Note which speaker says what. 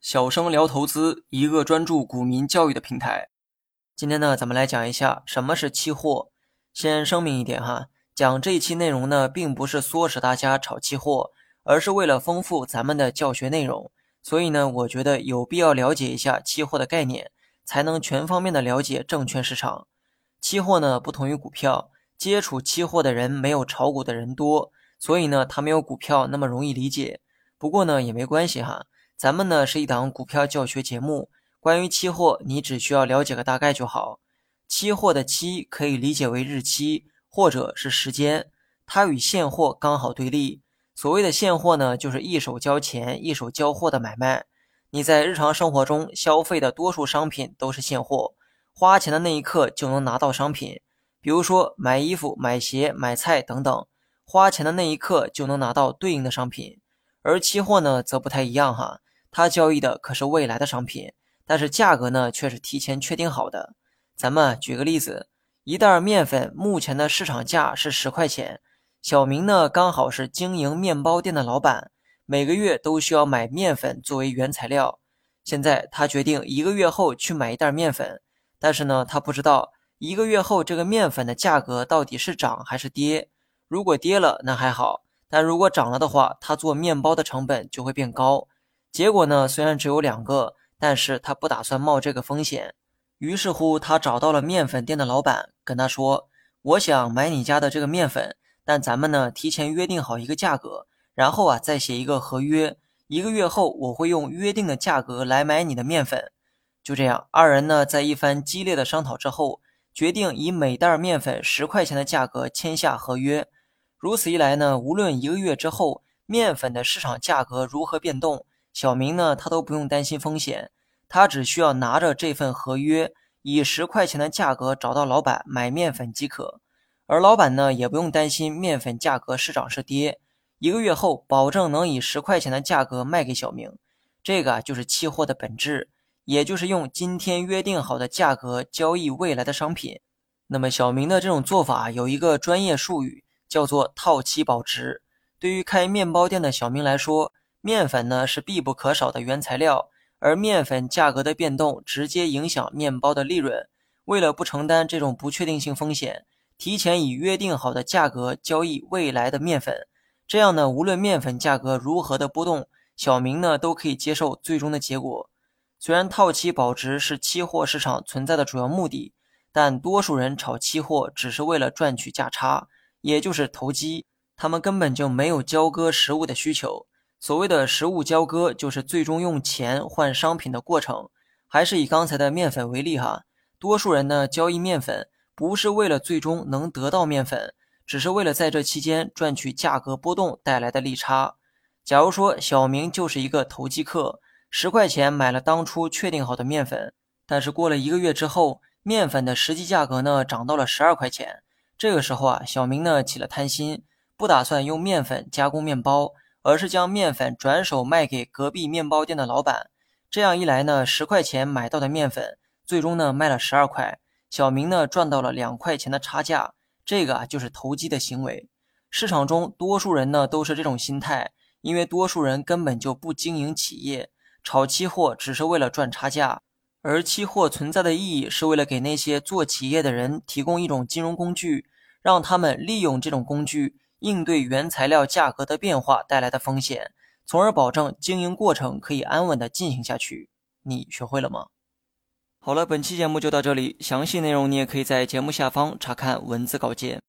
Speaker 1: 小生聊投资，一个专注股民教育的平台。今天呢，咱们来讲一下什么是期货。先声明一点哈，讲这一期内容呢，并不是唆使大家炒期货，而是为了丰富咱们的教学内容。所以呢，我觉得有必要了解一下期货的概念，才能全方面的了解证券市场。期货呢，不同于股票，接触期货的人没有炒股的人多，所以呢，它没有股票那么容易理解。不过呢，也没关系哈。咱们呢是一档股票教学节目，关于期货，你只需要了解个大概就好。期货的期可以理解为日期或者是时间，它与现货刚好对立。所谓的现货呢，就是一手交钱一手交货的买卖。你在日常生活中消费的多数商品都是现货，花钱的那一刻就能拿到商品。比如说买衣服、买鞋、买菜等等，花钱的那一刻就能拿到对应的商品。而期货呢，则不太一样哈。它交易的可是未来的商品，但是价格呢却是提前确定好的。咱们举个例子，一袋面粉目前的市场价是十块钱，小明呢刚好是经营面包店的老板，每个月都需要买面粉作为原材料。现在他决定一个月后去买一袋面粉，但是呢他不知道一个月后这个面粉的价格到底是涨还是跌。如果跌了那还好，但如果涨了的话，他做面包的成本就会变高。结果呢，虽然只有两个，但是他不打算冒这个风险。于是乎，他找到了面粉店的老板，跟他说：“我想买你家的这个面粉，但咱们呢提前约定好一个价格，然后啊再写一个合约，一个月后我会用约定的价格来买你的面粉。”就这样，二人呢在一番激烈的商讨之后，决定以每袋面粉十块钱的价格签下合约。如此一来呢，无论一个月之后面粉的市场价格如何变动，小明呢，他都不用担心风险，他只需要拿着这份合约，以十块钱的价格找到老板买面粉即可。而老板呢，也不用担心面粉价格是涨是跌，一个月后保证能以十块钱的价格卖给小明。这个就是期货的本质，也就是用今天约定好的价格交易未来的商品。那么小明的这种做法有一个专业术语，叫做套期保值。对于开面包店的小明来说，面粉呢是必不可少的原材料，而面粉价格的变动直接影响面包的利润。为了不承担这种不确定性风险，提前以约定好的价格交易未来的面粉，这样呢，无论面粉价格如何的波动，小明呢都可以接受最终的结果。虽然套期保值是期货市场存在的主要目的，但多数人炒期货只是为了赚取价差，也就是投机，他们根本就没有交割实物的需求。所谓的实物交割，就是最终用钱换商品的过程。还是以刚才的面粉为例哈，多数人呢交易面粉，不是为了最终能得到面粉，只是为了在这期间赚取价格波动带来的利差。假如说小明就是一个投机客，十块钱买了当初确定好的面粉，但是过了一个月之后，面粉的实际价格呢涨到了十二块钱。这个时候啊，小明呢起了贪心，不打算用面粉加工面包。而是将面粉转手卖给隔壁面包店的老板，这样一来呢，十块钱买到的面粉，最终呢卖了十二块，小明呢赚到了两块钱的差价。这个啊就是投机的行为。市场中多数人呢都是这种心态，因为多数人根本就不经营企业，炒期货只是为了赚差价。而期货存在的意义是为了给那些做企业的人提供一种金融工具，让他们利用这种工具。应对原材料价格的变化带来的风险，从而保证经营过程可以安稳的进行下去。你学会了吗？好了，本期节目就到这里，详细内容你也可以在节目下方查看文字稿件。